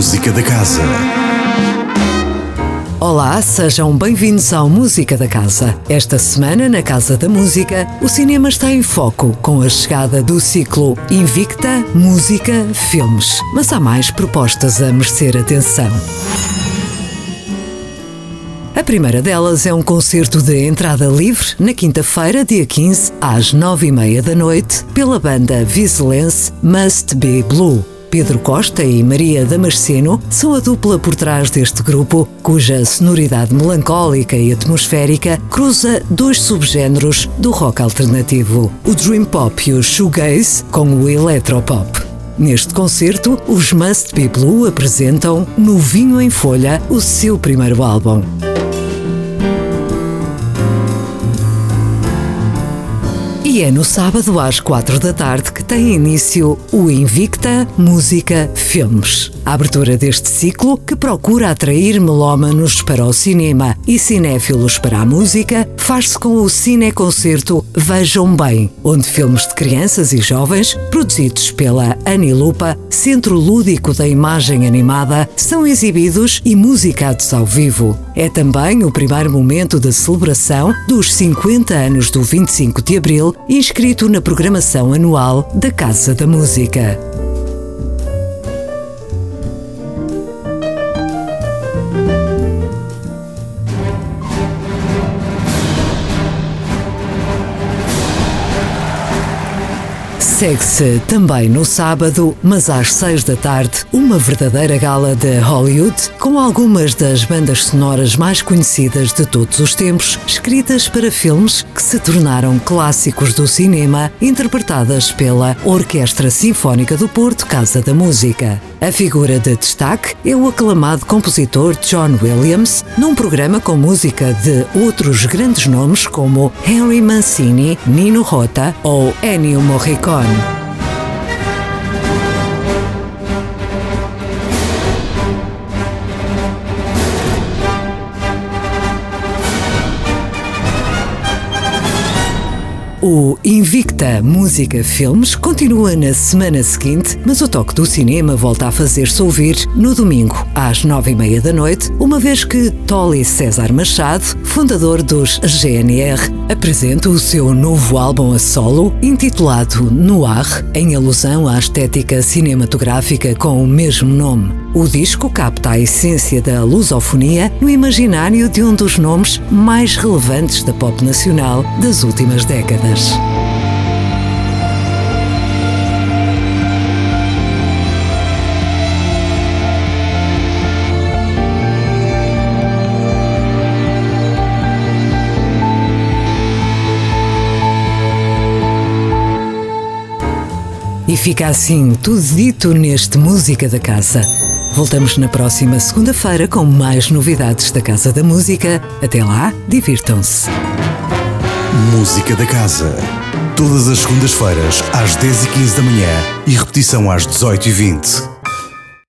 Música da Casa. Olá, sejam bem-vindos ao Música da Casa. Esta semana, na Casa da Música, o cinema está em foco com a chegada do ciclo Invicta Música Filmes. Mas há mais propostas a merecer atenção. A primeira delas é um concerto de entrada livre na quinta-feira, dia 15, às nove e meia da noite, pela banda Viselense Must Be Blue. Pedro Costa e Maria Damasceno são a dupla por trás deste grupo, cuja sonoridade melancólica e atmosférica cruza dois subgéneros do rock alternativo, o dream pop e o shoegaze com o electropop. Neste concerto, os Must Be Blue apresentam No Vinho em Folha, o seu primeiro álbum. E é no sábado às quatro da tarde que tem início o Invicta Música Filmes. A abertura deste ciclo, que procura atrair melómanos para o cinema e cinéfilos para a música, faz-se com o cineconcerto Vejam Bem, onde filmes de crianças e jovens, produzidos pela Anilupa, Centro Lúdico da Imagem Animada, são exibidos e musicados ao vivo. É também o primeiro momento da celebração dos 50 anos do 25 de Abril, inscrito na programação anual da Casa da Música. Segue-se também no sábado, mas às seis da tarde, uma verdadeira gala de Hollywood com algumas das bandas sonoras mais conhecidas de todos os tempos, escritas para filmes que se tornaram clássicos do cinema, interpretadas pela Orquestra Sinfónica do Porto Casa da Música. A figura de destaque é o aclamado compositor John Williams, num programa com música de outros grandes nomes como Henry Mancini, Nino Rota ou Ennio Morricone. O Invicta Música Filmes continua na semana seguinte, mas o toque do cinema volta a fazer-se ouvir no domingo, às nove e meia da noite, uma vez que Tolly César Machado, fundador dos GNR, apresenta o seu novo álbum a solo, intitulado Noir, em alusão à estética cinematográfica com o mesmo nome. O disco capta a essência da lusofonia no imaginário de um dos nomes mais relevantes da pop nacional das últimas décadas. E fica assim tudo dito neste Música da Casa. Voltamos na próxima segunda-feira com mais novidades da Casa da Música. Até lá, divirtam-se. Música da Casa. Todas as segundas-feiras, às 10h15 da manhã e repetição às 18h20.